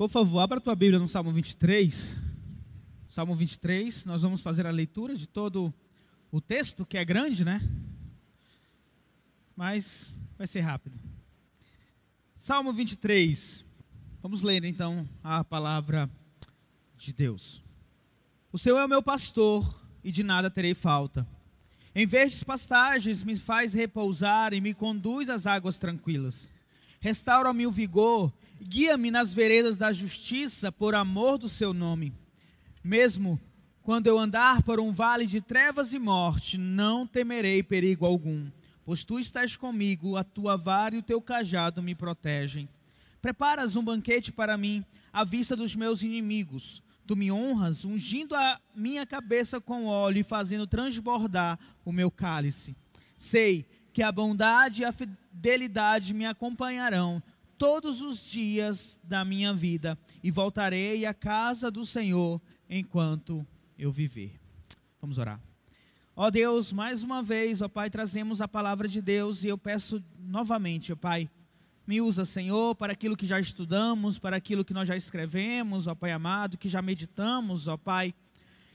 Por favor, abra a tua Bíblia no Salmo 23. Salmo 23, nós vamos fazer a leitura de todo o texto, que é grande, né? Mas vai ser rápido. Salmo 23. Vamos ler então a palavra de Deus. O Senhor é o meu pastor e de nada terei falta. Em verdes pastagens me faz repousar e me conduz às águas tranquilas. Restaura-me o vigor, guia-me nas veredas da justiça por amor do seu nome. Mesmo quando eu andar por um vale de trevas e morte, não temerei perigo algum, pois tu estás comigo, a tua vara e o teu cajado me protegem. Preparas um banquete para mim, à vista dos meus inimigos. Tu me honras, ungindo a minha cabeça com óleo e fazendo transbordar o meu cálice. Sei que a bondade e a fidelidade me acompanharão todos os dias da minha vida e voltarei à casa do Senhor enquanto eu viver. Vamos orar. Ó Deus, mais uma vez, ó Pai, trazemos a palavra de Deus e eu peço novamente, ó Pai, me usa, Senhor, para aquilo que já estudamos, para aquilo que nós já escrevemos, ó Pai amado, que já meditamos, ó Pai.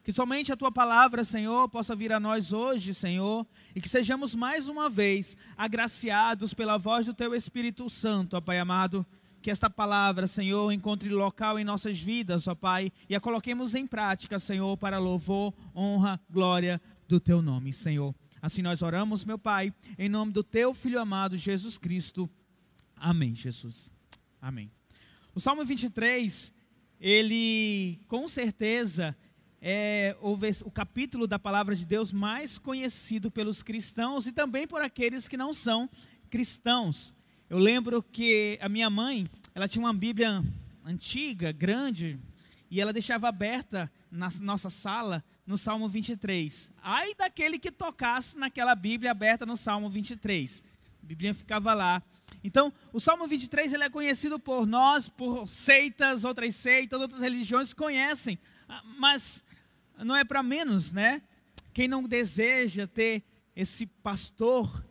Que somente a tua palavra, Senhor, possa vir a nós hoje, Senhor, e que sejamos mais uma vez agraciados pela voz do teu Espírito Santo, ó Pai amado. Que esta palavra, Senhor, encontre local em nossas vidas, ó Pai, e a coloquemos em prática, Senhor, para louvor, honra, glória do teu nome, Senhor. Assim nós oramos, meu Pai, em nome do teu Filho amado Jesus Cristo. Amém, Jesus. Amém. O Salmo 23, ele com certeza é o capítulo da palavra de Deus mais conhecido pelos cristãos e também por aqueles que não são cristãos. Eu lembro que a minha mãe, ela tinha uma Bíblia antiga, grande, e ela deixava aberta na nossa sala no Salmo 23. Ai daquele que tocasse naquela Bíblia aberta no Salmo 23. A Bíblia ficava lá. Então, o Salmo 23 ele é conhecido por nós, por seitas, outras seitas, outras religiões conhecem, ah, mas não é para menos, né? Quem não deseja ter esse pastor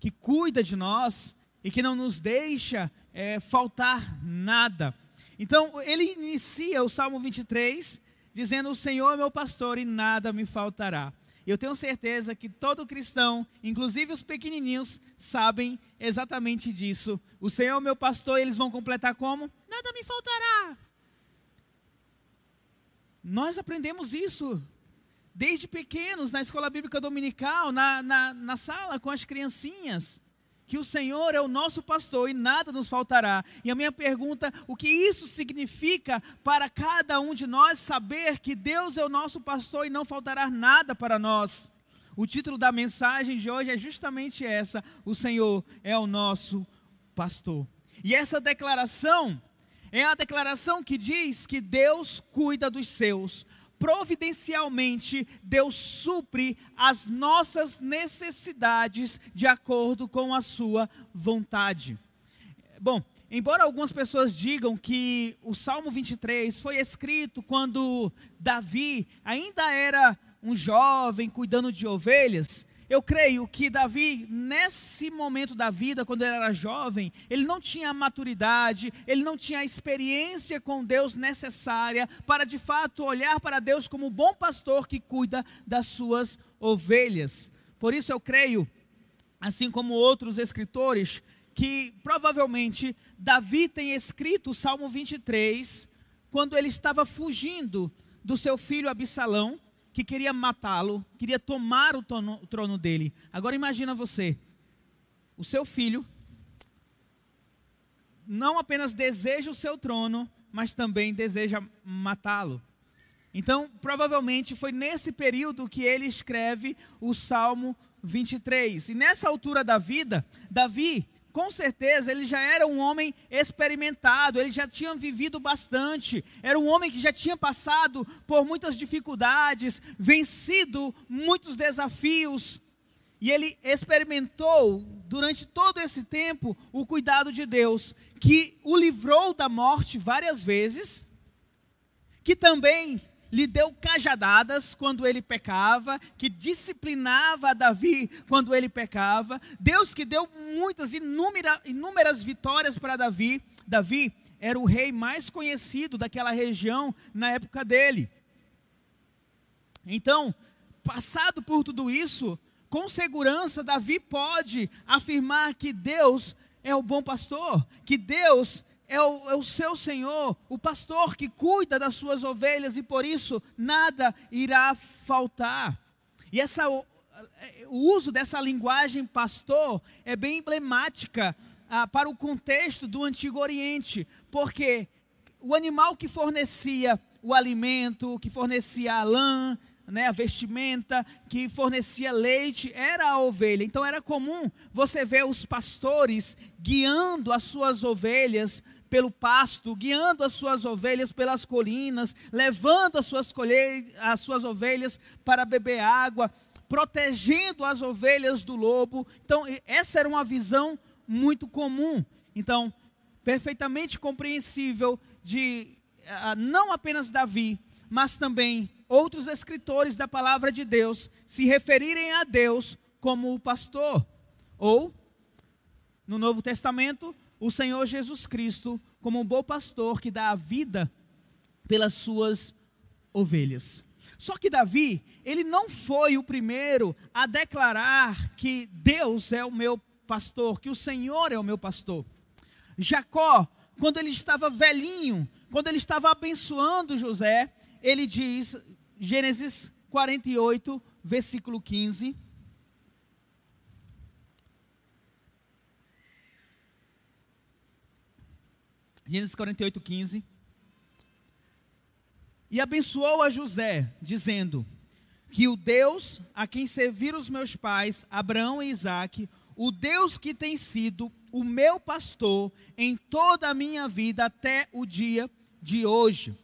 que cuida de nós e que não nos deixa é, faltar nada. Então, ele inicia o Salmo 23 dizendo: O Senhor é meu pastor e nada me faltará. Eu tenho certeza que todo cristão, inclusive os pequenininhos, sabem exatamente disso. O Senhor é meu pastor, eles vão completar como? Nada me faltará. Nós aprendemos isso desde pequenos na escola bíblica dominical, na, na, na sala com as criancinhas que o Senhor é o nosso pastor e nada nos faltará. E a minha pergunta, o que isso significa para cada um de nós saber que Deus é o nosso pastor e não faltará nada para nós? O título da mensagem de hoje é justamente essa: o Senhor é o nosso pastor. E essa declaração é a declaração que diz que Deus cuida dos seus, providencialmente Deus supre as nossas necessidades de acordo com a sua vontade. Bom, embora algumas pessoas digam que o Salmo 23 foi escrito quando Davi ainda era um jovem cuidando de ovelhas, eu creio que Davi, nesse momento da vida, quando ele era jovem, ele não tinha a maturidade, ele não tinha a experiência com Deus necessária para de fato olhar para Deus como um bom pastor que cuida das suas ovelhas. Por isso eu creio, assim como outros escritores, que provavelmente Davi tem escrito o Salmo 23 quando ele estava fugindo do seu filho Absalão que queria matá-lo, queria tomar o trono, o trono dele. Agora imagina você, o seu filho não apenas deseja o seu trono, mas também deseja matá-lo. Então, provavelmente foi nesse período que ele escreve o Salmo 23. E nessa altura da vida, Davi com certeza ele já era um homem experimentado, ele já tinha vivido bastante, era um homem que já tinha passado por muitas dificuldades, vencido muitos desafios, e ele experimentou durante todo esse tempo o cuidado de Deus, que o livrou da morte várias vezes, que também lhe deu cajadadas quando ele pecava, que disciplinava Davi quando ele pecava. Deus que deu muitas, inúmeras, inúmeras vitórias para Davi. Davi era o rei mais conhecido daquela região na época dele. Então, passado por tudo isso, com segurança, Davi pode afirmar que Deus é o bom pastor, que Deus é o, é o, seu Senhor, o pastor que cuida das suas ovelhas e por isso nada irá faltar. E essa, o, uso dessa linguagem pastor é bem emblemática ah, para o contexto do Antigo Oriente, porque o animal que fornecia o alimento, que fornecia a lã, né, a vestimenta, que fornecia leite, era a ovelha. Então era comum você ver os pastores guiando as suas ovelhas pelo pasto, guiando as suas ovelhas pelas colinas, levando as suas, as suas ovelhas para beber água, protegendo as ovelhas do lobo. Então, essa era uma visão muito comum. Então, perfeitamente compreensível de não apenas Davi, mas também outros escritores da palavra de Deus se referirem a Deus como o pastor. Ou, no Novo Testamento, o Senhor Jesus Cristo como um bom pastor que dá a vida pelas suas ovelhas. Só que Davi, ele não foi o primeiro a declarar que Deus é o meu pastor, que o Senhor é o meu pastor. Jacó, quando ele estava velhinho, quando ele estava abençoando José, ele diz, Gênesis 48, versículo 15. Gênesis 48, 15. E abençoou a José, dizendo: Que o Deus a quem serviram os meus pais, Abraão e Isaque, o Deus que tem sido o meu pastor em toda a minha vida até o dia de hoje.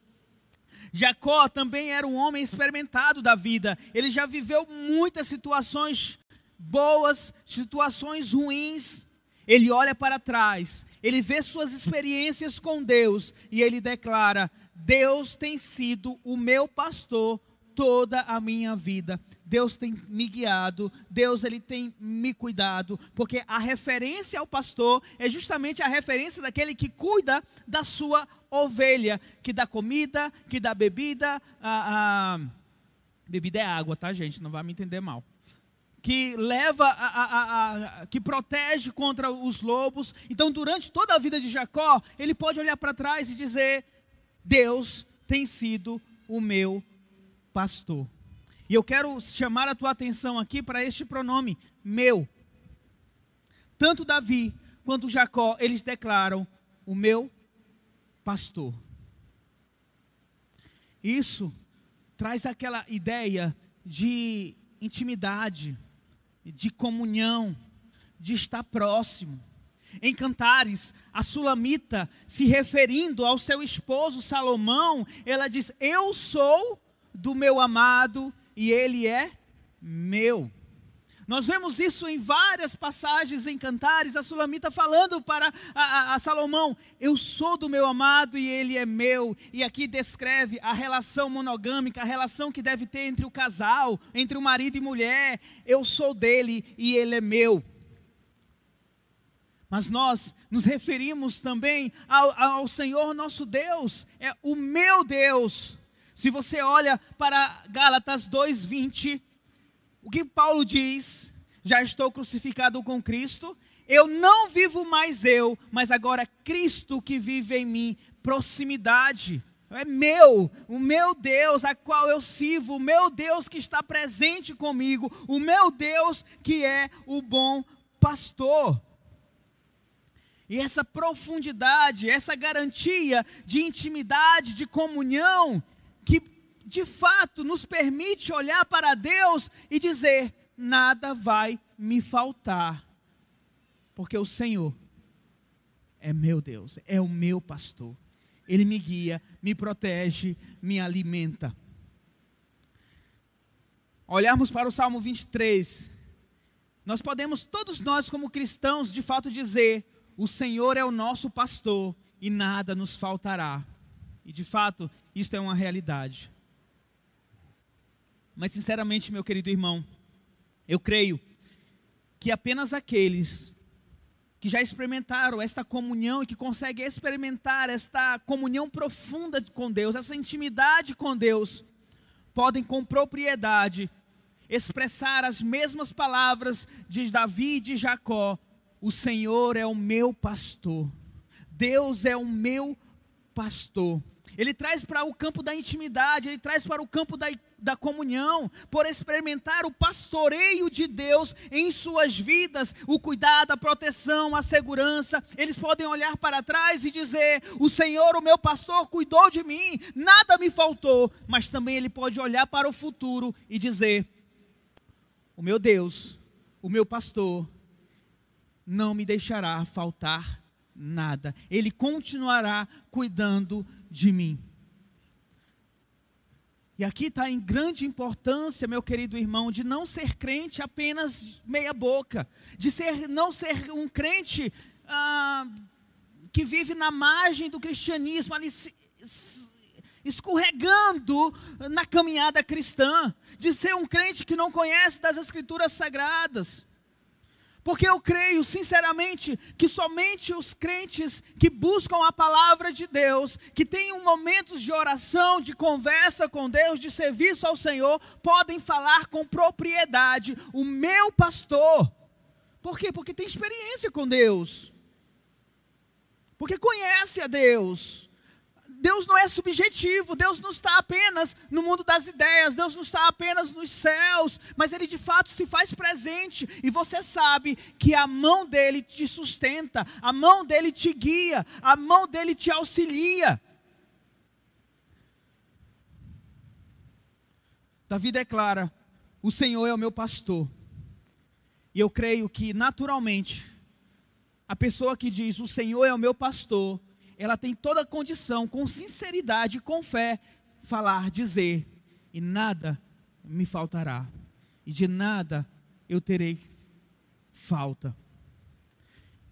Jacó também era um homem experimentado da vida. Ele já viveu muitas situações boas, situações ruins. Ele olha para trás ele vê suas experiências com Deus e ele declara: Deus tem sido o meu pastor toda a minha vida. Deus tem me guiado, Deus ele tem me cuidado, porque a referência ao pastor é justamente a referência daquele que cuida da sua ovelha, que dá comida, que dá bebida, a, a bebida é água, tá gente? Não vai me entender mal que leva a, a, a, que protege contra os lobos. Então, durante toda a vida de Jacó, ele pode olhar para trás e dizer: Deus tem sido o meu pastor. E eu quero chamar a tua atenção aqui para este pronome, meu. Tanto Davi quanto Jacó, eles declaram: o meu pastor. Isso traz aquela ideia de intimidade, de comunhão, de estar próximo. Em Cantares, a Sulamita, se referindo ao seu esposo Salomão, ela diz: Eu sou do meu amado e ele é meu. Nós vemos isso em várias passagens em Cantares, a Sulamita falando para a, a, a, Salomão: Eu sou do meu amado e ele é meu. E aqui descreve a relação monogâmica, a relação que deve ter entre o casal, entre o marido e mulher. Eu sou dele e ele é meu. Mas nós nos referimos também ao, ao Senhor nosso Deus, é o meu Deus. Se você olha para Gálatas 2:20, o que Paulo diz? Já estou crucificado com Cristo, eu não vivo mais eu, mas agora Cristo que vive em mim. Proximidade. É meu, o meu Deus a qual eu sirvo, o meu Deus que está presente comigo, o meu Deus que é o bom pastor. E essa profundidade, essa garantia de intimidade, de comunhão, que de fato nos permite olhar para Deus e dizer: nada vai me faltar, porque o Senhor é meu Deus, é o meu pastor. Ele me guia, me protege, me alimenta. Olharmos para o Salmo 23, nós podemos, todos nós como cristãos, de fato dizer: o Senhor é o nosso pastor e nada nos faltará. E de fato, isto é uma realidade. Mas, sinceramente, meu querido irmão, eu creio que apenas aqueles que já experimentaram esta comunhão e que conseguem experimentar esta comunhão profunda com Deus, essa intimidade com Deus, podem com propriedade expressar as mesmas palavras de Davi e de Jacó: O Senhor é o meu pastor, Deus é o meu pastor. Ele traz para o campo da intimidade, ele traz para o campo da, da comunhão, por experimentar o pastoreio de Deus em suas vidas, o cuidado, a proteção, a segurança. Eles podem olhar para trás e dizer: O Senhor, o meu pastor, cuidou de mim, nada me faltou. Mas também ele pode olhar para o futuro e dizer: O meu Deus, o meu pastor, não me deixará faltar nada. Ele continuará cuidando de mim. E aqui está em grande importância, meu querido irmão, de não ser crente apenas meia boca, de ser não ser um crente ah, que vive na margem do cristianismo, ali se, escorregando na caminhada cristã, de ser um crente que não conhece das escrituras sagradas. Porque eu creio, sinceramente, que somente os crentes que buscam a palavra de Deus, que têm momentos de oração, de conversa com Deus, de serviço ao Senhor, podem falar com propriedade: o meu pastor. Por quê? Porque tem experiência com Deus. Porque conhece a Deus. Deus não é subjetivo, Deus não está apenas no mundo das ideias, Deus não está apenas nos céus, mas Ele de fato se faz presente e você sabe que a mão dele te sustenta, a mão dele te guia, a mão dele te auxilia. Davi declara: O Senhor é o meu pastor. E eu creio que naturalmente, a pessoa que diz: O Senhor é o meu pastor, ela tem toda a condição, com sinceridade com fé, falar, dizer: e nada me faltará, e de nada eu terei falta.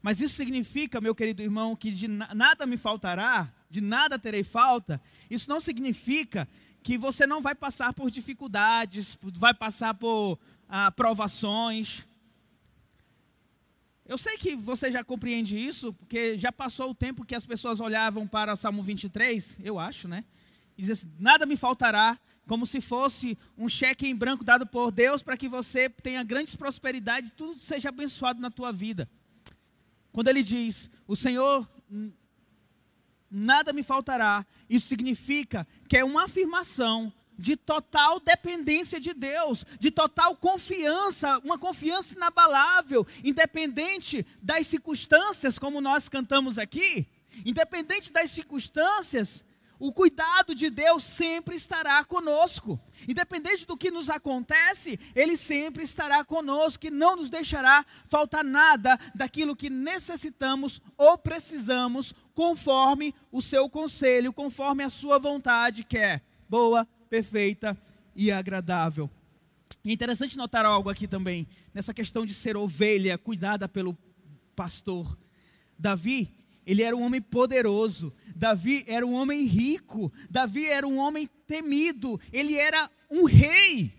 Mas isso significa, meu querido irmão, que de nada me faltará, de nada terei falta. Isso não significa que você não vai passar por dificuldades, vai passar por ah, provações, eu sei que você já compreende isso, porque já passou o tempo que as pessoas olhavam para Salmo 23, eu acho, né? E diziam assim, nada me faltará, como se fosse um cheque em branco dado por Deus para que você tenha grandes prosperidades tudo seja abençoado na tua vida. Quando ele diz, o Senhor, nada me faltará, isso significa que é uma afirmação de total dependência de Deus, de total confiança, uma confiança inabalável, independente das circunstâncias, como nós cantamos aqui, independente das circunstâncias, o cuidado de Deus sempre estará conosco. Independente do que nos acontece, Ele sempre estará conosco e não nos deixará faltar nada daquilo que necessitamos ou precisamos, conforme o seu conselho, conforme a sua vontade, que é boa, perfeita e agradável. é interessante notar algo aqui também, nessa questão de ser ovelha cuidada pelo pastor. Davi, ele era um homem poderoso, Davi era um homem rico, Davi era um homem temido, ele era um rei.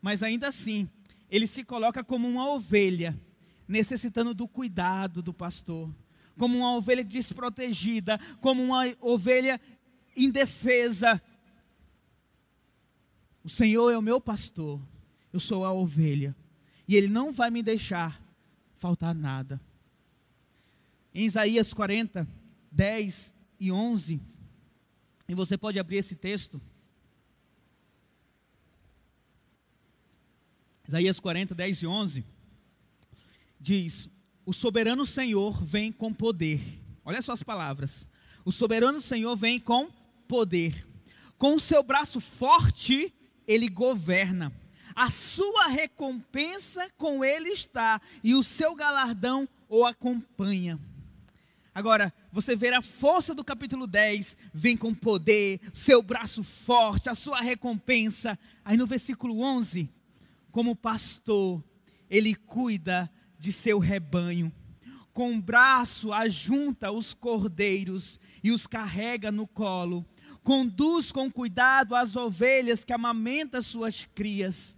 Mas ainda assim, ele se coloca como uma ovelha, necessitando do cuidado do pastor, como uma ovelha desprotegida, como uma ovelha indefesa, o Senhor é o meu pastor, eu sou a ovelha, e Ele não vai me deixar faltar nada. Em Isaías 40, 10 e 11, e você pode abrir esse texto. Isaías 40, 10 e 11, diz: O soberano Senhor vem com poder. Olha só as palavras. O soberano Senhor vem com poder. Com o seu braço forte, ele governa. A sua recompensa com ele está e o seu galardão o acompanha. Agora, você vê a força do capítulo 10, vem com poder, seu braço forte, a sua recompensa. Aí no versículo 11, como pastor, ele cuida de seu rebanho. Com o braço ajunta os cordeiros e os carrega no colo conduz com cuidado as ovelhas que amamenta suas crias.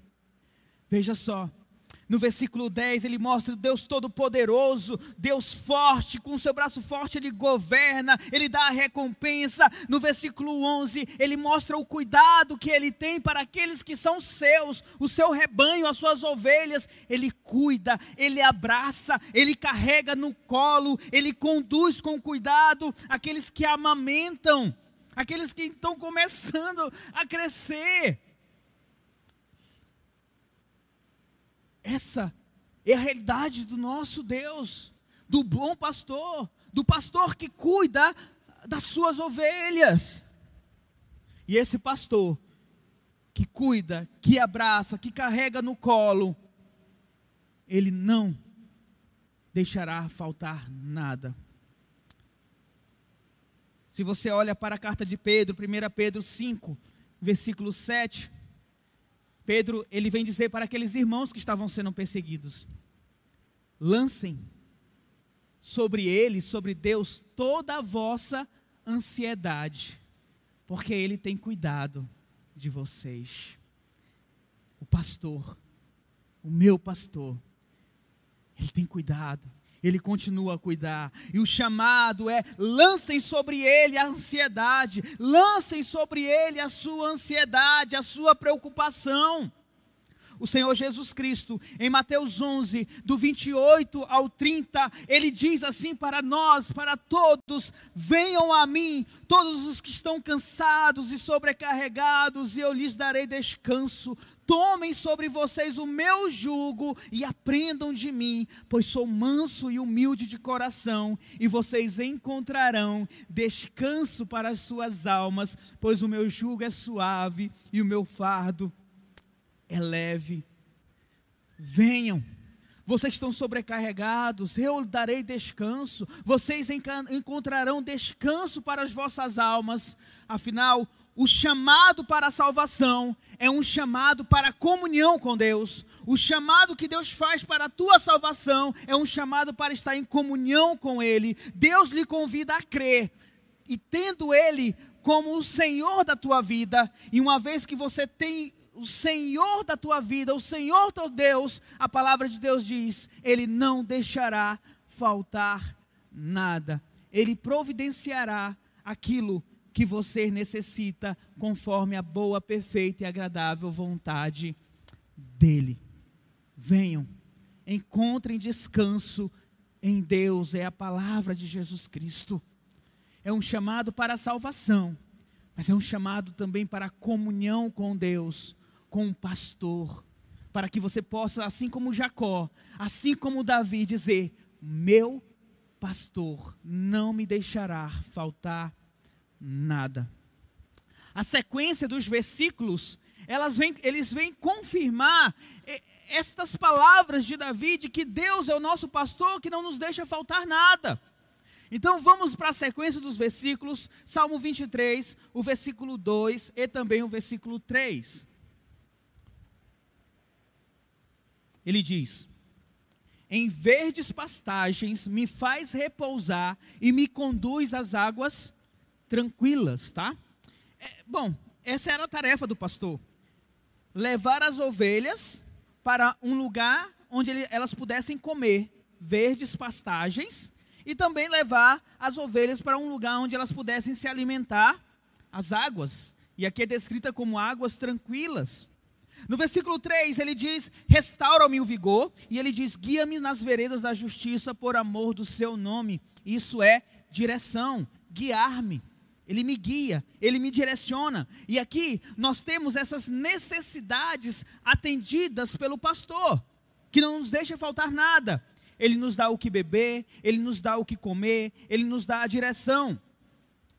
Veja só, No versículo 10, ele mostra Deus todo-poderoso, Deus forte, com seu braço forte ele governa, ele dá a recompensa. No versículo 11, ele mostra o cuidado que ele tem para aqueles que são seus, o seu rebanho, as suas ovelhas. Ele cuida, ele abraça, ele carrega no colo, ele conduz com cuidado aqueles que amamentam, aqueles que estão começando a crescer. Essa é a realidade do nosso Deus, do bom pastor, do pastor que cuida das suas ovelhas. E esse pastor que cuida, que abraça, que carrega no colo, ele não deixará faltar nada. Se você olha para a carta de Pedro, 1 Pedro 5, versículo 7, Pedro, ele vem dizer para aqueles irmãos que estavam sendo perseguidos: lancem sobre ele, sobre Deus, toda a vossa ansiedade, porque ele tem cuidado de vocês. O pastor, o meu pastor, ele tem cuidado, ele continua a cuidar. E o chamado é: lancem sobre ele a ansiedade, lancem sobre ele a sua ansiedade, a sua preocupação. O Senhor Jesus Cristo, em Mateus 11, do 28 ao 30, ele diz assim para nós, para todos: Venham a mim, todos os que estão cansados e sobrecarregados, e eu lhes darei descanso. Tomem sobre vocês o meu jugo e aprendam de mim, pois sou manso e humilde de coração, e vocês encontrarão descanso para as suas almas, pois o meu jugo é suave e o meu fardo é leve. Venham, vocês estão sobrecarregados, eu darei descanso, vocês encontrarão descanso para as vossas almas. Afinal, o chamado para a salvação é um chamado para a comunhão com Deus. O chamado que Deus faz para a tua salvação é um chamado para estar em comunhão com Ele. Deus lhe convida a crer. E tendo Ele como o Senhor da tua vida, e uma vez que você tem o Senhor da tua vida, o Senhor teu Deus, a palavra de Deus diz: Ele não deixará faltar nada. Ele providenciará aquilo que você necessita, conforme a boa, perfeita e agradável vontade dEle. Venham, encontrem descanso em Deus, é a palavra de Jesus Cristo. É um chamado para a salvação, mas é um chamado também para a comunhão com Deus, com o pastor, para que você possa, assim como Jacó, assim como Davi, dizer: Meu pastor não me deixará faltar nada. A sequência dos versículos, elas vêm, eles vêm confirmar estas palavras de Davi de que Deus é o nosso pastor que não nos deixa faltar nada. Então vamos para a sequência dos versículos, Salmo 23, o versículo 2 e também o versículo 3. Ele diz: Em verdes pastagens me faz repousar e me conduz às águas tranquilas, tá? É, bom, essa era a tarefa do pastor: levar as ovelhas para um lugar onde ele, elas pudessem comer verdes pastagens e também levar as ovelhas para um lugar onde elas pudessem se alimentar as águas. E aqui é descrita como águas tranquilas. No versículo 3, ele diz: Restaura-me o vigor. E ele diz: Guia-me nas veredas da justiça por amor do seu nome. Isso é direção, guiar-me. Ele me guia, ele me direciona. E aqui nós temos essas necessidades atendidas pelo pastor, que não nos deixa faltar nada. Ele nos dá o que beber, ele nos dá o que comer, ele nos dá a direção.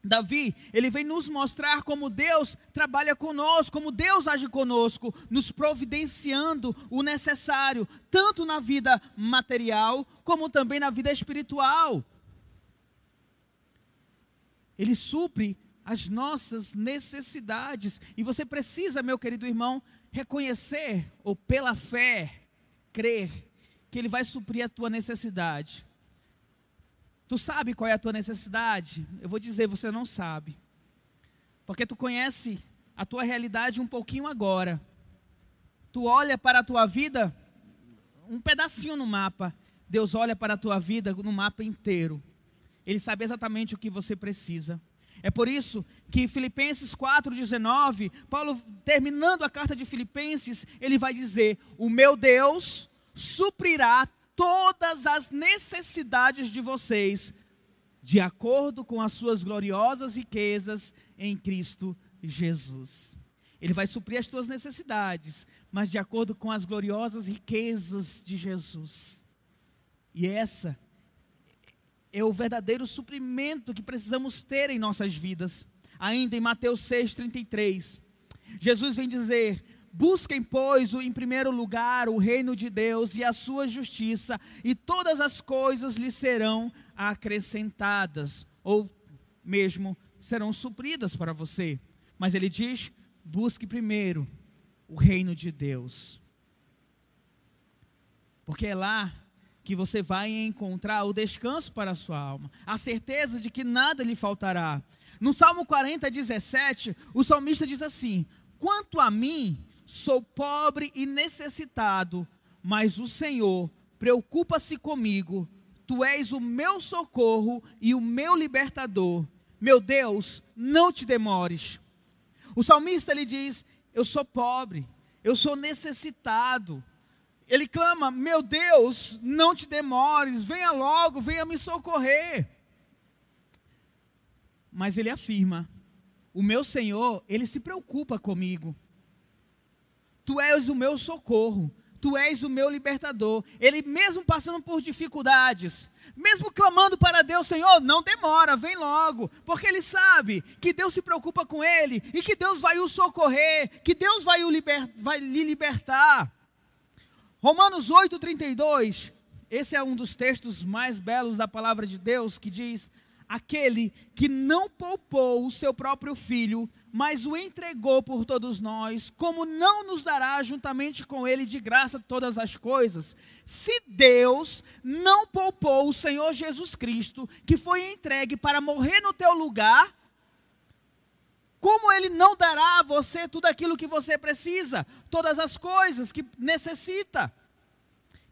Davi, ele vem nos mostrar como Deus trabalha conosco, como Deus age conosco, nos providenciando o necessário, tanto na vida material, como também na vida espiritual. Ele supre as nossas necessidades. E você precisa, meu querido irmão, reconhecer, ou pela fé, crer, que Ele vai suprir a tua necessidade. Tu sabe qual é a tua necessidade? Eu vou dizer, você não sabe. Porque tu conhece a tua realidade um pouquinho agora. Tu olha para a tua vida um pedacinho no mapa, Deus olha para a tua vida no mapa inteiro. Ele sabe exatamente o que você precisa. É por isso que Filipenses 4,19, Paulo, terminando a carta de Filipenses, ele vai dizer: O meu Deus suprirá todas as necessidades de vocês, de acordo com as suas gloriosas riquezas em Cristo Jesus. Ele vai suprir as tuas necessidades, mas de acordo com as gloriosas riquezas de Jesus. E essa o verdadeiro suprimento que precisamos ter em nossas vidas. Ainda em Mateus 6,33, Jesus vem dizer: Busquem, pois, em primeiro lugar o reino de Deus e a sua justiça, e todas as coisas lhe serão acrescentadas, ou mesmo serão supridas para você. Mas ele diz: busque primeiro o reino de Deus. Porque é lá que você vai encontrar o descanso para a sua alma, a certeza de que nada lhe faltará. No Salmo 40, 17, o salmista diz assim: Quanto a mim, sou pobre e necessitado, mas o Senhor preocupa-se comigo. Tu és o meu socorro e o meu libertador. Meu Deus, não te demores. O salmista ele diz: Eu sou pobre, eu sou necessitado, ele clama: Meu Deus, não te demores, venha logo, venha me socorrer. Mas ele afirma: O meu Senhor, ele se preocupa comigo. Tu és o meu socorro, tu és o meu libertador. Ele, mesmo passando por dificuldades, mesmo clamando para Deus, Senhor, não demora, vem logo, porque ele sabe que Deus se preocupa com ele e que Deus vai o socorrer, que Deus vai, o liber, vai lhe libertar. Romanos 8,32, esse é um dos textos mais belos da palavra de Deus, que diz: Aquele que não poupou o seu próprio filho, mas o entregou por todos nós, como não nos dará juntamente com ele de graça todas as coisas? Se Deus não poupou o Senhor Jesus Cristo, que foi entregue para morrer no teu lugar, como ele não dará a você tudo aquilo que você precisa, todas as coisas que necessita?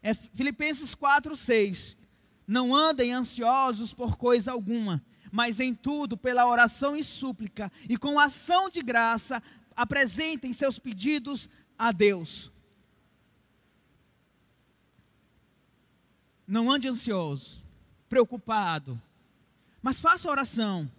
É Filipenses 4, 6. Não andem ansiosos por coisa alguma, mas em tudo, pela oração e súplica, e com ação de graça, apresentem seus pedidos a Deus. Não ande ansioso, preocupado, mas faça oração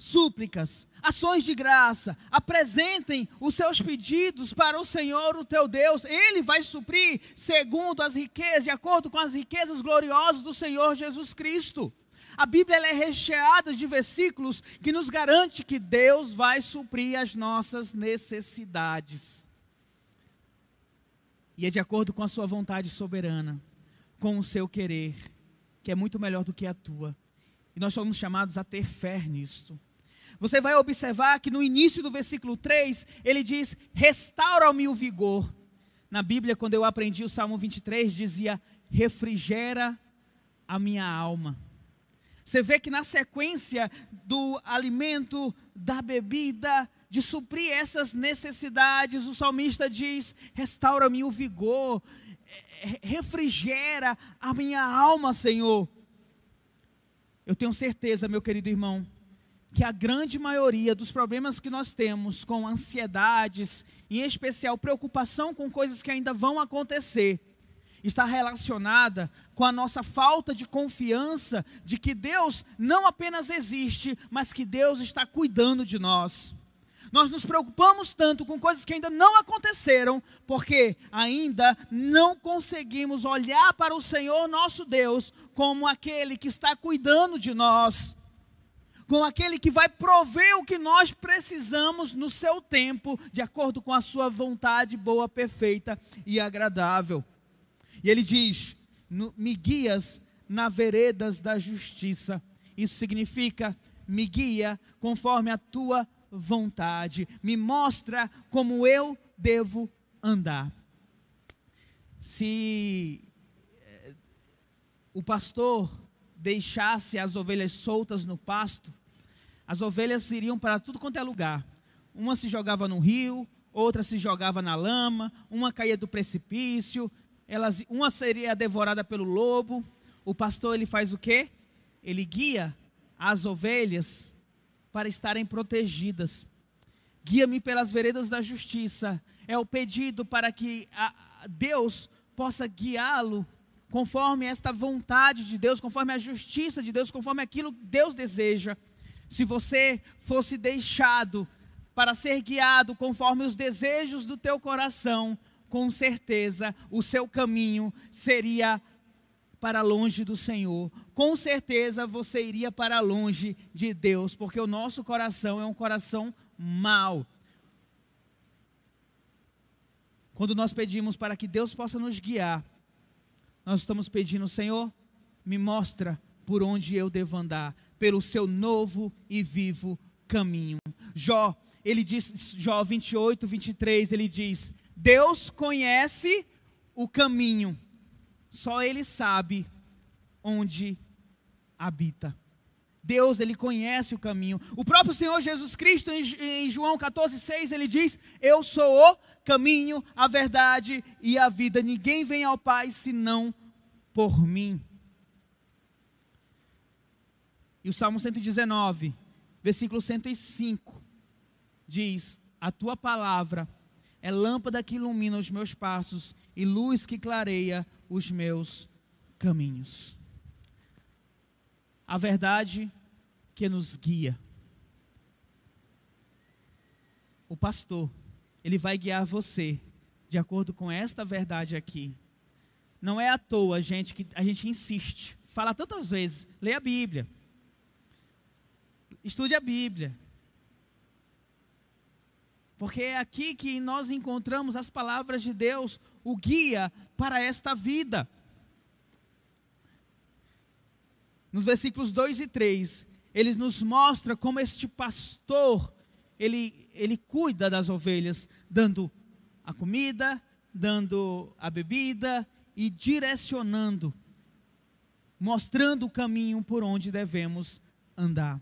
súplicas, ações de graça, apresentem os seus pedidos para o Senhor, o teu Deus, Ele vai suprir segundo as riquezas, de acordo com as riquezas gloriosas do Senhor Jesus Cristo. A Bíblia é recheada de versículos que nos garante que Deus vai suprir as nossas necessidades. E é de acordo com a sua vontade soberana, com o seu querer, que é muito melhor do que a tua. E nós somos chamados a ter fé nisto. Você vai observar que no início do versículo 3, ele diz: Restaura-me o vigor. Na Bíblia, quando eu aprendi o Salmo 23, dizia: Refrigera a minha alma. Você vê que na sequência do alimento, da bebida, de suprir essas necessidades, o salmista diz: Restaura-me o vigor, é, é, refrigera a minha alma, Senhor. Eu tenho certeza, meu querido irmão, que a grande maioria dos problemas que nós temos com ansiedades, em especial preocupação com coisas que ainda vão acontecer, está relacionada com a nossa falta de confiança de que Deus não apenas existe, mas que Deus está cuidando de nós. Nós nos preocupamos tanto com coisas que ainda não aconteceram, porque ainda não conseguimos olhar para o Senhor nosso Deus como aquele que está cuidando de nós com aquele que vai prover o que nós precisamos no seu tempo, de acordo com a sua vontade boa, perfeita e agradável. E ele diz: Me guias na veredas da justiça. Isso significa me guia conforme a tua vontade, me mostra como eu devo andar. Se eh, o pastor deixasse as ovelhas soltas no pasto, as ovelhas iriam para tudo quanto é lugar. Uma se jogava no rio, outra se jogava na lama, uma caía do precipício. elas, uma seria devorada pelo lobo. O pastor ele faz o quê? Ele guia as ovelhas para estarem protegidas. Guia-me pelas veredas da justiça. É o pedido para que a, Deus possa guiá-lo conforme esta vontade de Deus, conforme a justiça de Deus, conforme aquilo que Deus deseja. Se você fosse deixado para ser guiado conforme os desejos do teu coração, com certeza o seu caminho seria para longe do Senhor. Com certeza você iria para longe de Deus, porque o nosso coração é um coração mau. Quando nós pedimos para que Deus possa nos guiar, nós estamos pedindo, Senhor, me mostra por onde eu devo andar, pelo seu novo e vivo caminho. Jó, ele diz, Jó 28, 23, ele diz: Deus conhece o caminho, só Ele sabe onde habita. Deus, Ele conhece o caminho. O próprio Senhor Jesus Cristo, em João 14, 6, ele diz: Eu sou o caminho, a verdade e a vida. Ninguém vem ao Pai senão por mim. E o Salmo 119, versículo 105, diz: A tua palavra é lâmpada que ilumina os meus passos e luz que clareia os meus caminhos. A verdade que nos guia. O pastor, ele vai guiar você de acordo com esta verdade aqui. Não é à toa, gente, que a gente insiste, fala tantas vezes, leia a Bíblia. Estude a Bíblia. Porque é aqui que nós encontramos as palavras de Deus, o guia para esta vida. Nos versículos 2 e 3, ele nos mostra como este pastor, ele, ele cuida das ovelhas, dando a comida, dando a bebida e direcionando, mostrando o caminho por onde devemos andar.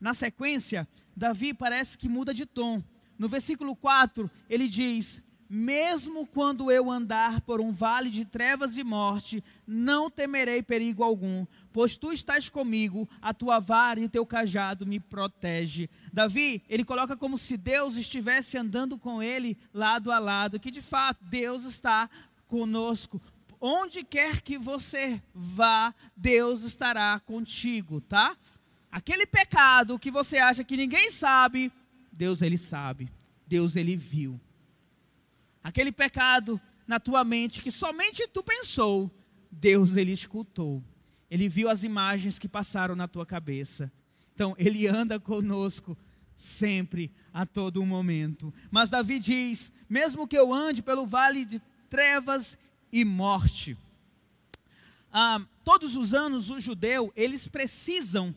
Na sequência, Davi parece que muda de tom no versículo 4, ele diz: Mesmo quando eu andar por um vale de trevas e morte, não temerei perigo algum, pois tu estás comigo, a tua vara e o teu cajado me protege. Davi, ele coloca como se Deus estivesse andando com ele lado a lado, que de fato Deus está conosco. Onde quer que você vá, Deus estará contigo, tá? Aquele pecado que você acha que ninguém sabe, Deus ele sabe, Deus ele viu. Aquele pecado na tua mente que somente tu pensou, Deus ele escutou. Ele viu as imagens que passaram na tua cabeça. Então, ele anda conosco sempre, a todo momento. Mas Davi diz: mesmo que eu ande pelo vale de trevas e morte. Ah, todos os anos os judeus eles precisam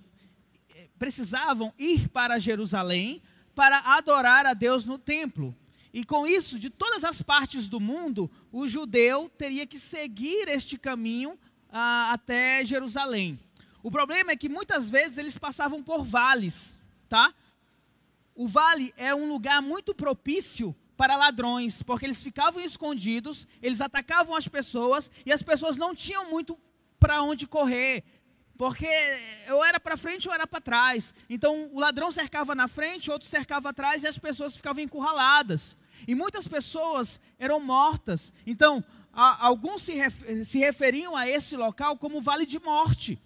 precisavam ir para Jerusalém para adorar a Deus no templo. E com isso, de todas as partes do mundo, o judeu teria que seguir este caminho ah, até Jerusalém. O problema é que muitas vezes eles passavam por vales, tá? O vale é um lugar muito propício para ladrões, porque eles ficavam escondidos, eles atacavam as pessoas e as pessoas não tinham muito para onde correr. Porque eu era para frente ou era para trás. Então o ladrão cercava na frente, outro cercava atrás e as pessoas ficavam encurraladas. E muitas pessoas eram mortas. Então, a, alguns se, ref, se referiam a esse local como vale de morte.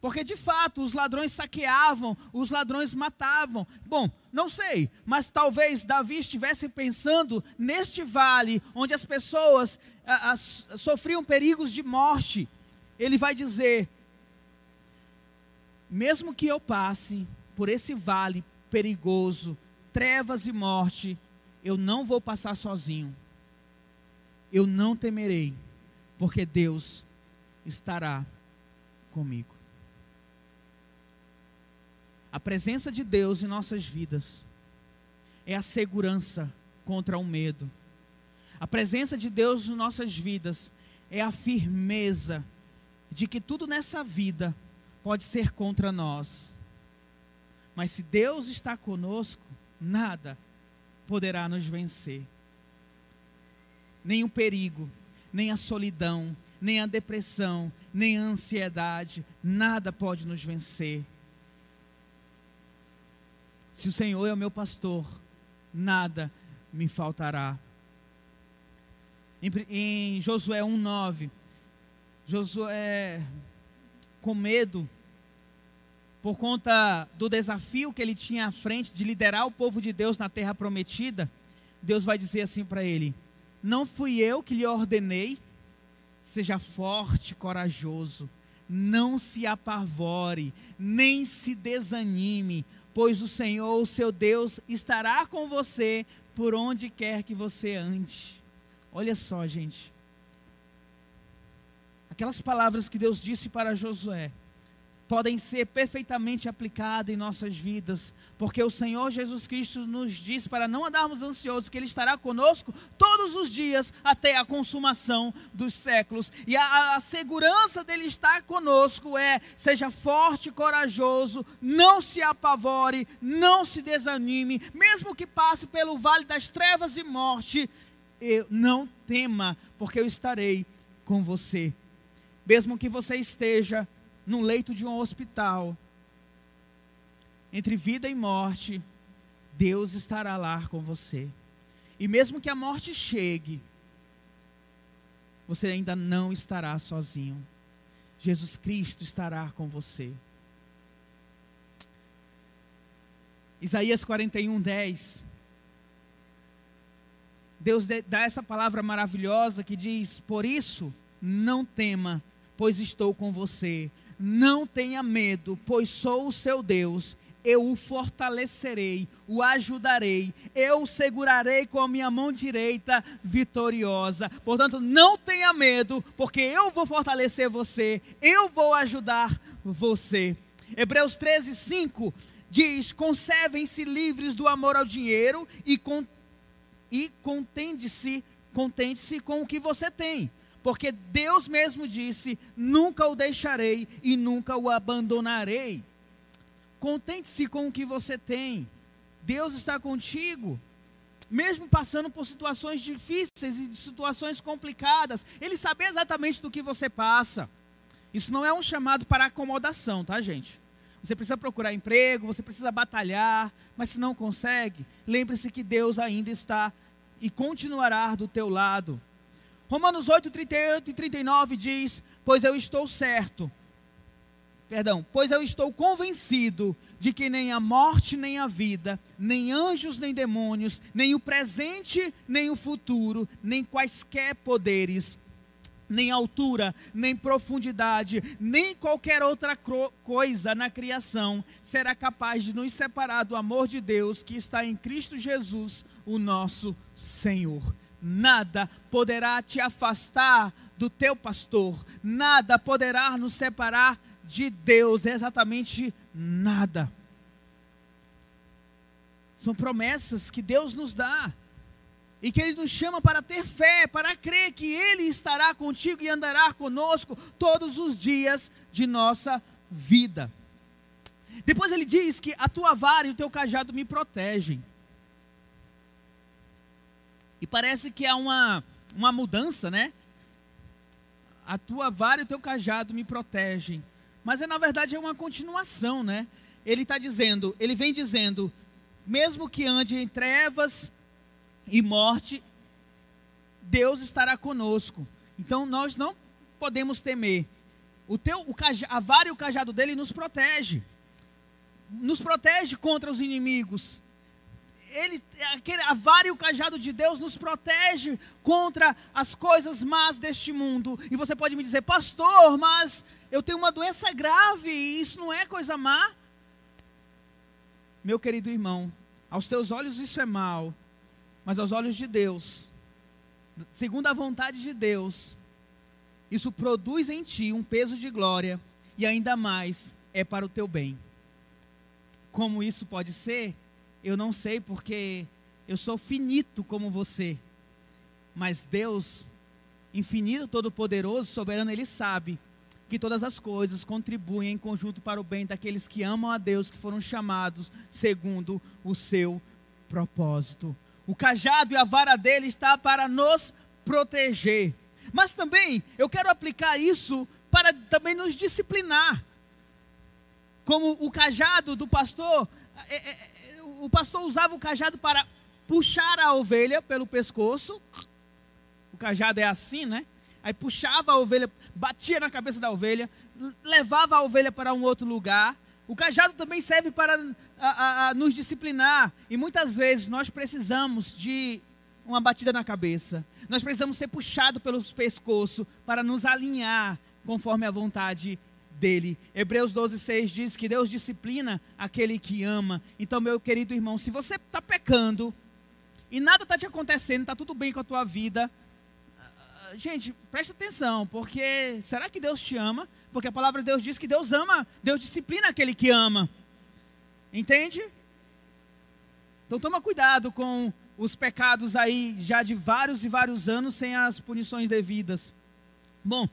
Porque de fato os ladrões saqueavam, os ladrões matavam. Bom, não sei, mas talvez Davi estivesse pensando neste vale onde as pessoas a, a, sofriam perigos de morte ele vai dizer: mesmo que eu passe por esse vale perigoso, trevas e morte, eu não vou passar sozinho. Eu não temerei, porque Deus estará comigo. A presença de Deus em nossas vidas é a segurança contra o medo. A presença de Deus em nossas vidas é a firmeza de que tudo nessa vida pode ser contra nós. Mas se Deus está conosco, nada poderá nos vencer. nem o perigo, nem a solidão, nem a depressão, nem a ansiedade, nada pode nos vencer. Se o Senhor é o meu pastor, nada me faltará. Em, em Josué 1,9, Josué, com medo, por conta do desafio que ele tinha à frente de liderar o povo de Deus na terra prometida, Deus vai dizer assim para ele: Não fui eu que lhe ordenei, seja forte, corajoso, não se apavore, nem se desanime, pois o Senhor, o seu Deus, estará com você por onde quer que você ande. Olha só, gente. Aquelas palavras que Deus disse para Josué podem ser perfeitamente aplicadas em nossas vidas, porque o Senhor Jesus Cristo nos diz para não andarmos ansiosos, que Ele estará conosco todos os dias até a consumação dos séculos. E a, a segurança dele estar conosco é: seja forte, corajoso, não se apavore, não se desanime, mesmo que passe pelo vale das trevas e morte, eu, não tema, porque eu estarei com você. Mesmo que você esteja num leito de um hospital, entre vida e morte, Deus estará lá com você. E mesmo que a morte chegue, você ainda não estará sozinho. Jesus Cristo estará com você. Isaías 41, 10. Deus dá essa palavra maravilhosa que diz: Por isso, não tema, pois estou com você. Não tenha medo, pois sou o seu Deus. Eu o fortalecerei, o ajudarei, eu o segurarei com a minha mão direita vitoriosa. Portanto, não tenha medo, porque eu vou fortalecer você, eu vou ajudar você. Hebreus 13, 5 diz: Conservem-se livres do amor ao dinheiro e, con e contente-se contente com o que você tem porque Deus mesmo disse: nunca o deixarei e nunca o abandonarei. Contente-se com o que você tem, Deus está contigo. Mesmo passando por situações difíceis e situações complicadas, Ele sabe exatamente do que você passa. Isso não é um chamado para acomodação, tá, gente? Você precisa procurar emprego, você precisa batalhar, mas se não consegue, lembre-se que Deus ainda está e continuará do teu lado. Romanos 8, 38 e 39 diz: Pois eu estou certo, perdão, pois eu estou convencido de que nem a morte, nem a vida, nem anjos, nem demônios, nem o presente, nem o futuro, nem quaisquer poderes, nem altura, nem profundidade, nem qualquer outra coisa na criação será capaz de nos separar do amor de Deus que está em Cristo Jesus, o nosso Senhor nada poderá te afastar do teu pastor, nada poderá nos separar de Deus, exatamente nada. São promessas que Deus nos dá e que Ele nos chama para ter fé, para crer que Ele estará contigo e andará conosco todos os dias de nossa vida. Depois ele diz que a tua vara e o teu cajado me protegem. E parece que há uma, uma mudança, né? A tua vara e o teu cajado me protegem. Mas é, na verdade é uma continuação, né? Ele está dizendo, ele vem dizendo, mesmo que ande em trevas e morte, Deus estará conosco. Então nós não podemos temer. O teu, o cajado, a vara e o cajado dele nos protege. Nos protege contra os inimigos ele, aquele, a vara e o cajado de Deus nos protege contra as coisas más deste mundo. E você pode me dizer, pastor, mas eu tenho uma doença grave e isso não é coisa má. Meu querido irmão, aos teus olhos isso é mal, mas aos olhos de Deus, segundo a vontade de Deus, isso produz em ti um peso de glória e ainda mais é para o teu bem. Como isso pode ser? Eu não sei porque eu sou finito como você. Mas Deus, infinito, todo-poderoso, soberano, Ele sabe que todas as coisas contribuem em conjunto para o bem daqueles que amam a Deus, que foram chamados segundo o seu propósito. O cajado e a vara dele está para nos proteger. Mas também eu quero aplicar isso para também nos disciplinar. Como o cajado do pastor, é, é, o pastor usava o cajado para puxar a ovelha pelo pescoço. O cajado é assim, né? Aí puxava a ovelha, batia na cabeça da ovelha, levava a ovelha para um outro lugar. O cajado também serve para a, a, a nos disciplinar. E muitas vezes nós precisamos de uma batida na cabeça. Nós precisamos ser puxados pelo pescoço para nos alinhar conforme a vontade dele. Hebreus 12, 6 diz que Deus disciplina aquele que ama. Então, meu querido irmão, se você está pecando e nada está te acontecendo, está tudo bem com a tua vida, ah, gente, presta atenção, porque será que Deus te ama? Porque a palavra de Deus diz que Deus ama, Deus disciplina aquele que ama. Entende? Então toma cuidado com os pecados aí já de vários e vários anos sem as punições devidas. Bom,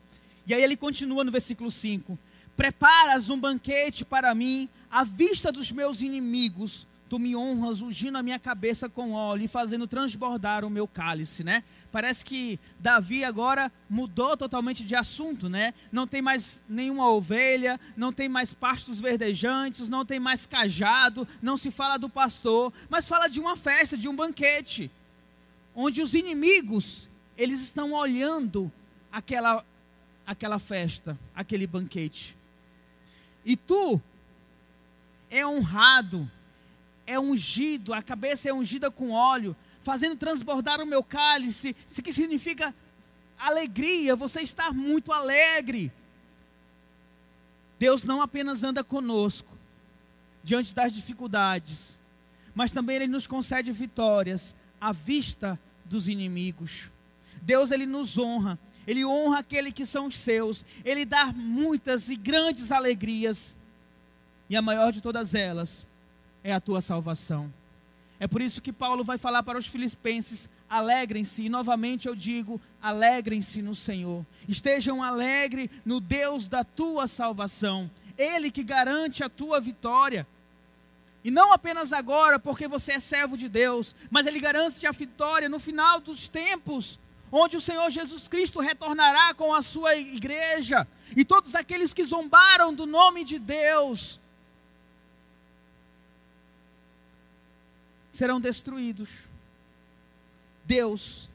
e aí ele continua no versículo 5: Preparas um banquete para mim à vista dos meus inimigos tu me honras ungindo a minha cabeça com óleo e fazendo transbordar o meu cálice, né? Parece que Davi agora mudou totalmente de assunto, né? Não tem mais nenhuma ovelha, não tem mais pastos verdejantes, não tem mais cajado, não se fala do pastor, mas fala de uma festa, de um banquete, onde os inimigos, eles estão olhando aquela aquela festa, aquele banquete. E tu é honrado é ungido, a cabeça é ungida com óleo, fazendo transbordar o meu cálice, isso que significa alegria, você está muito alegre. Deus não apenas anda conosco diante das dificuldades, mas também Ele nos concede vitórias à vista dos inimigos. Deus Ele nos honra, Ele honra aquele que são os seus, Ele dá muitas e grandes alegrias, e a maior de todas elas é a tua salvação. É por isso que Paulo vai falar para os filipenses: alegrem-se, e novamente eu digo: alegrem-se no Senhor. Estejam alegres no Deus da tua salvação, Ele que garante a tua vitória. E não apenas agora, porque você é servo de Deus, mas Ele garante a vitória no final dos tempos, onde o Senhor Jesus Cristo retornará com a sua igreja, e todos aqueles que zombaram do nome de Deus serão destruídos. Deus,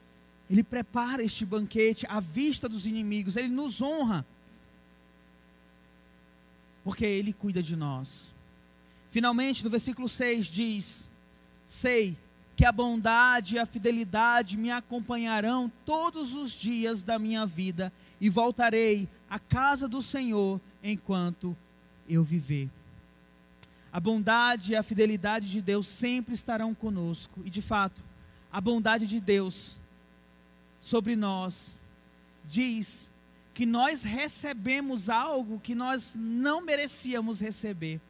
Ele prepara este banquete à vista dos inimigos, Ele nos honra, porque Ele cuida de nós. Finalmente, no versículo 6 diz: Sei que a bondade e a fidelidade me acompanharão todos os dias da minha vida, e voltarei à casa do Senhor enquanto eu viver. A bondade e a fidelidade de Deus sempre estarão conosco. E de fato, a bondade de Deus sobre nós diz que nós recebemos algo que nós não merecíamos receber.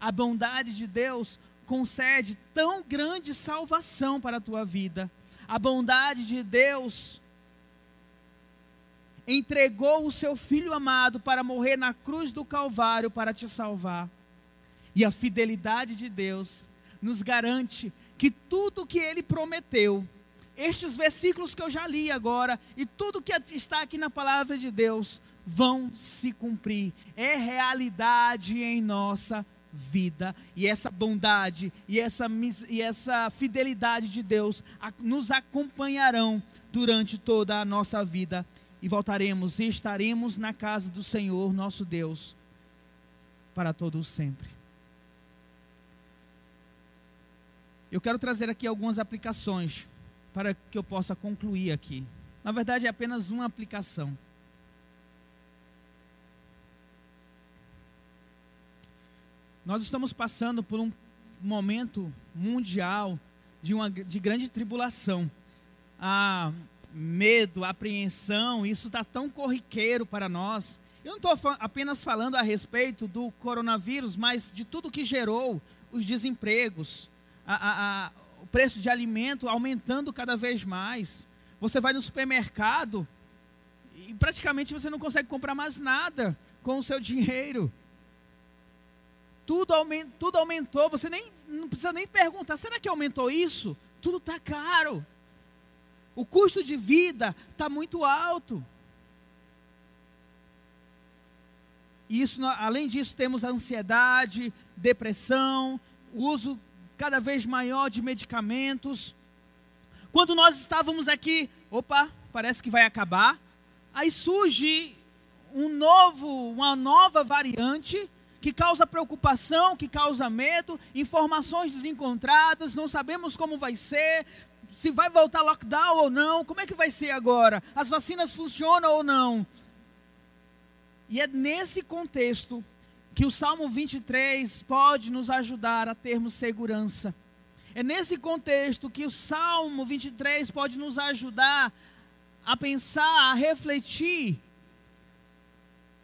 A bondade de Deus concede tão grande salvação para a tua vida. A bondade de Deus entregou o seu filho amado para morrer na cruz do Calvário para te salvar. E a fidelidade de Deus nos garante que tudo que ele prometeu, estes versículos que eu já li agora e tudo que está aqui na palavra de Deus vão se cumprir. É realidade em nossa vida. E essa bondade e essa, e essa fidelidade de Deus nos acompanharão durante toda a nossa vida. E voltaremos e estaremos na casa do Senhor, nosso Deus, para todos sempre. Eu quero trazer aqui algumas aplicações para que eu possa concluir aqui. Na verdade, é apenas uma aplicação. Nós estamos passando por um momento mundial de, uma, de grande tribulação. A medo, apreensão, isso está tão corriqueiro para nós. Eu não estou apenas falando a respeito do coronavírus, mas de tudo que gerou os desempregos, a, a, a, o preço de alimento aumentando cada vez mais. Você vai no supermercado e praticamente você não consegue comprar mais nada com o seu dinheiro. Tudo, aument, tudo aumentou, você nem, não precisa nem perguntar, será que aumentou isso? Tudo está caro. O custo de vida está muito alto. E isso, além disso, temos ansiedade, depressão, uso cada vez maior de medicamentos. Quando nós estávamos aqui, opa, parece que vai acabar. Aí surge um novo, uma nova variante que causa preocupação, que causa medo, informações desencontradas, não sabemos como vai ser, se vai voltar lockdown ou não, como é que vai ser agora? As vacinas funcionam ou não? E é nesse contexto que o Salmo 23 pode nos ajudar a termos segurança. É nesse contexto que o Salmo 23 pode nos ajudar a pensar, a refletir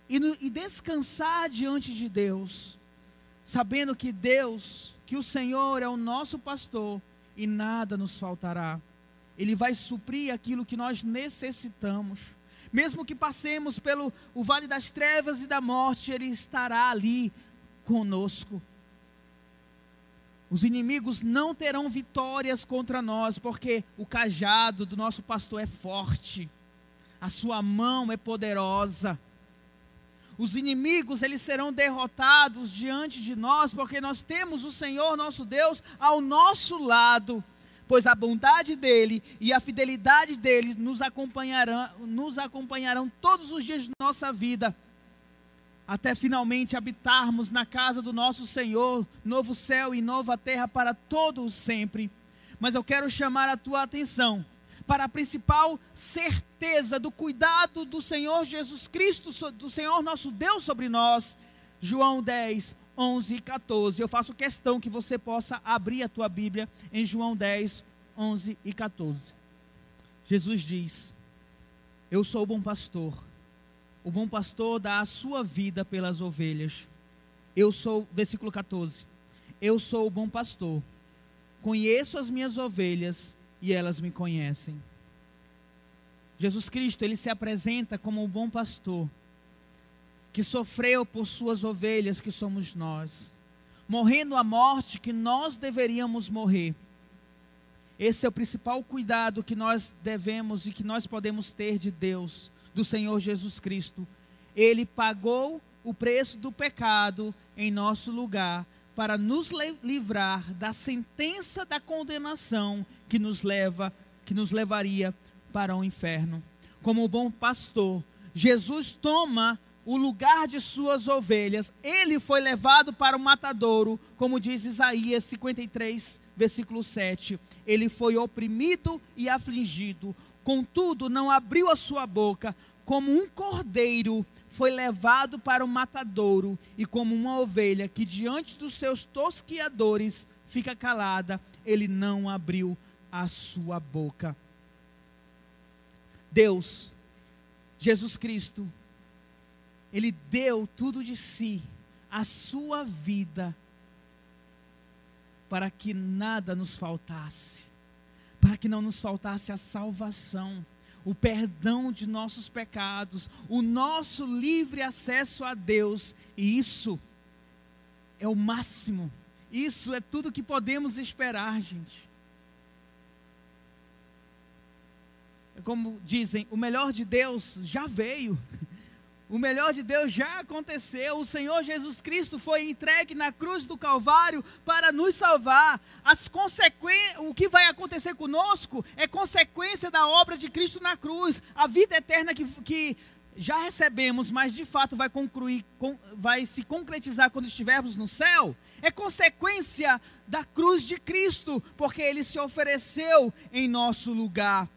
e, no, e descansar diante de Deus, sabendo que Deus, que o Senhor é o nosso pastor e nada nos faltará. Ele vai suprir aquilo que nós necessitamos. Mesmo que passemos pelo o vale das trevas e da morte, Ele estará ali conosco. Os inimigos não terão vitórias contra nós, porque o cajado do nosso pastor é forte, a sua mão é poderosa. Os inimigos, eles serão derrotados diante de nós, porque nós temos o Senhor nosso Deus ao nosso lado pois a bondade dele e a fidelidade dele nos acompanharão, nos acompanharão todos os dias de nossa vida, até finalmente habitarmos na casa do nosso Senhor, novo céu e nova terra para todos sempre. Mas eu quero chamar a tua atenção para a principal certeza do cuidado do Senhor Jesus Cristo, do Senhor nosso Deus sobre nós. João 10, 11 e 14. Eu faço questão que você possa abrir a tua Bíblia em João 10, 11 e 14. Jesus diz: Eu sou o bom pastor. O bom pastor dá a sua vida pelas ovelhas. Eu sou, versículo 14. Eu sou o bom pastor. Conheço as minhas ovelhas e elas me conhecem. Jesus Cristo, ele se apresenta como o bom pastor que sofreu por suas ovelhas, que somos nós, morrendo a morte que nós deveríamos morrer. Esse é o principal cuidado que nós devemos e que nós podemos ter de Deus, do Senhor Jesus Cristo. Ele pagou o preço do pecado em nosso lugar para nos livrar da sentença da condenação que nos leva, que nos levaria para o inferno. Como bom pastor, Jesus toma o lugar de suas ovelhas, ele foi levado para o matadouro, como diz Isaías 53, versículo 7. Ele foi oprimido e afligido, contudo não abriu a sua boca, como um cordeiro foi levado para o matadouro, e como uma ovelha que diante dos seus tosquiadores fica calada, ele não abriu a sua boca. Deus, Jesus Cristo, ele deu tudo de si, a sua vida, para que nada nos faltasse, para que não nos faltasse a salvação, o perdão de nossos pecados, o nosso livre acesso a Deus, e isso é o máximo, isso é tudo que podemos esperar, gente. É como dizem, o melhor de Deus já veio. O melhor de Deus já aconteceu. O Senhor Jesus Cristo foi entregue na cruz do Calvário para nos salvar. As o que vai acontecer conosco é consequência da obra de Cristo na cruz. A vida eterna que, que já recebemos, mas de fato vai concluir, vai se concretizar quando estivermos no céu, é consequência da cruz de Cristo, porque ele se ofereceu em nosso lugar.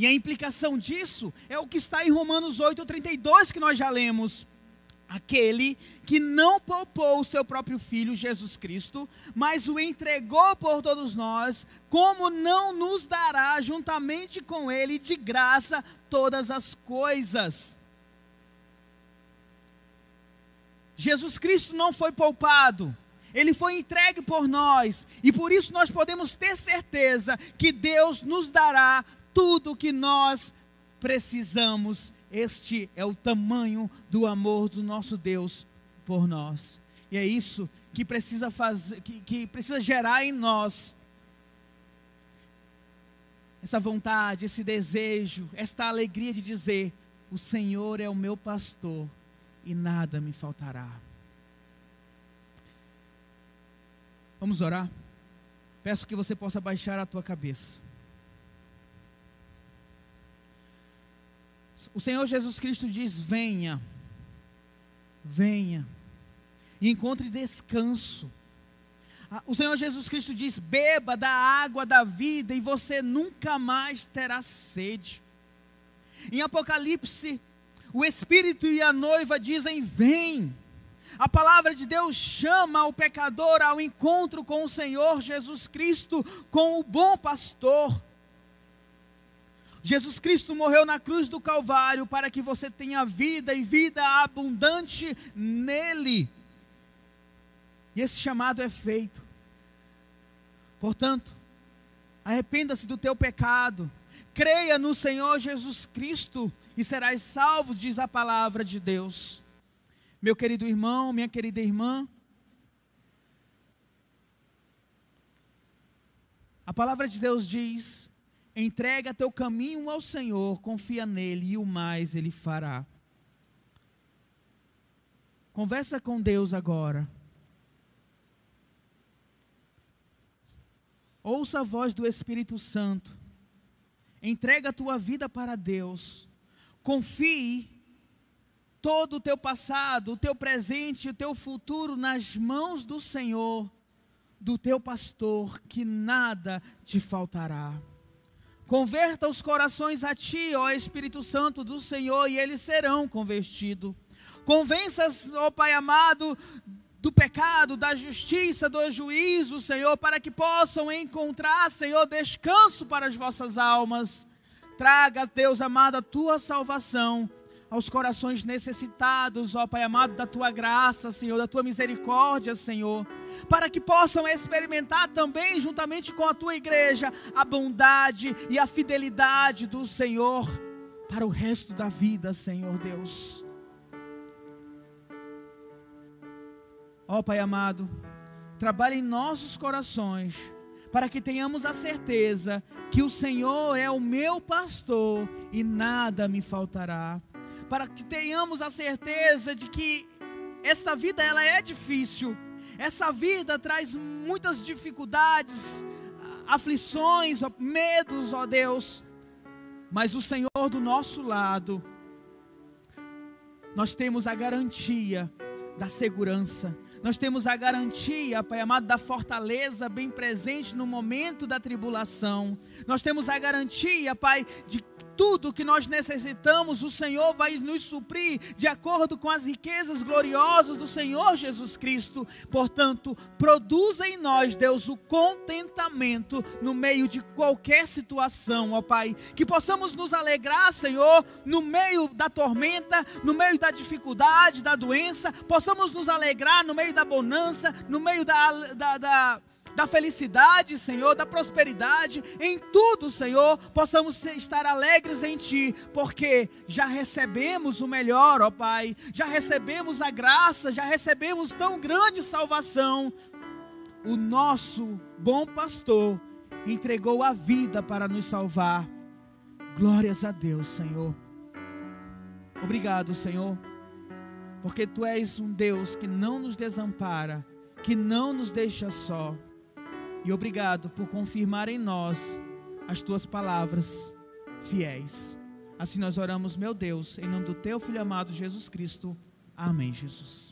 E a implicação disso é o que está em Romanos 8:32 que nós já lemos. Aquele que não poupou o seu próprio filho Jesus Cristo, mas o entregou por todos nós, como não nos dará juntamente com ele de graça todas as coisas? Jesus Cristo não foi poupado, ele foi entregue por nós, e por isso nós podemos ter certeza que Deus nos dará tudo que nós precisamos. Este é o tamanho do amor do nosso Deus por nós. E é isso que precisa fazer, que, que precisa gerar em nós essa vontade, esse desejo, esta alegria de dizer: O Senhor é o meu pastor e nada me faltará. Vamos orar? Peço que você possa baixar a tua cabeça. O Senhor Jesus Cristo diz: Venha, venha, e encontre descanso o Senhor Jesus Cristo diz: beba da água da vida e você nunca mais terá sede. Em Apocalipse, o Espírito e a noiva dizem: Vem. A palavra de Deus chama o pecador ao encontro com o Senhor Jesus Cristo, com o bom pastor. Jesus Cristo morreu na cruz do Calvário para que você tenha vida e vida abundante nele. E esse chamado é feito. Portanto, arrependa-se do teu pecado, creia no Senhor Jesus Cristo e serás salvo, diz a palavra de Deus. Meu querido irmão, minha querida irmã, a palavra de Deus diz: entrega teu caminho ao Senhor, confia nele e o mais ele fará. Conversa com Deus agora. Ouça a voz do Espírito Santo. Entrega a tua vida para Deus. Confie todo o teu passado, o teu presente o teu futuro nas mãos do Senhor, do teu pastor, que nada te faltará. Converta os corações a ti, ó Espírito Santo do Senhor, e eles serão convertidos. Convença, ó Pai amado, do pecado, da justiça, do juízo, Senhor, para que possam encontrar, Senhor, descanso para as vossas almas. Traga, Deus amado, a tua salvação aos corações necessitados, ó Pai amado, da tua graça, Senhor, da tua misericórdia, Senhor, para que possam experimentar também, juntamente com a tua igreja, a bondade e a fidelidade do Senhor para o resto da vida, Senhor Deus. Ó Pai amado, trabalhe em nossos corações, para que tenhamos a certeza que o Senhor é o meu pastor e nada me faltará. Para que tenhamos a certeza de que esta vida ela é difícil. Essa vida traz muitas dificuldades, aflições, medos, ó Deus. Mas o Senhor do nosso lado, nós temos a garantia da segurança, nós temos a garantia, Pai amado, da fortaleza bem presente no momento da tribulação. Nós temos a garantia, Pai, de tudo que nós necessitamos, o Senhor vai nos suprir de acordo com as riquezas gloriosas do Senhor Jesus Cristo. Portanto, produza em nós, Deus, o contentamento no meio de qualquer situação, ó Pai. Que possamos nos alegrar, Senhor, no meio da tormenta, no meio da dificuldade, da doença, possamos nos alegrar no meio da bonança, no meio da, da, da da felicidade, Senhor, da prosperidade, em tudo, Senhor, possamos estar alegres em Ti, porque já recebemos o melhor, ó Pai, já recebemos a graça, já recebemos tão grande salvação. O nosso bom pastor entregou a vida para nos salvar. Glórias a Deus, Senhor. Obrigado, Senhor, porque Tu és um Deus que não nos desampara, que não nos deixa só. E obrigado por confirmar em nós as tuas palavras fiéis. Assim nós oramos, meu Deus, em nome do teu filho amado Jesus Cristo. Amém, Jesus.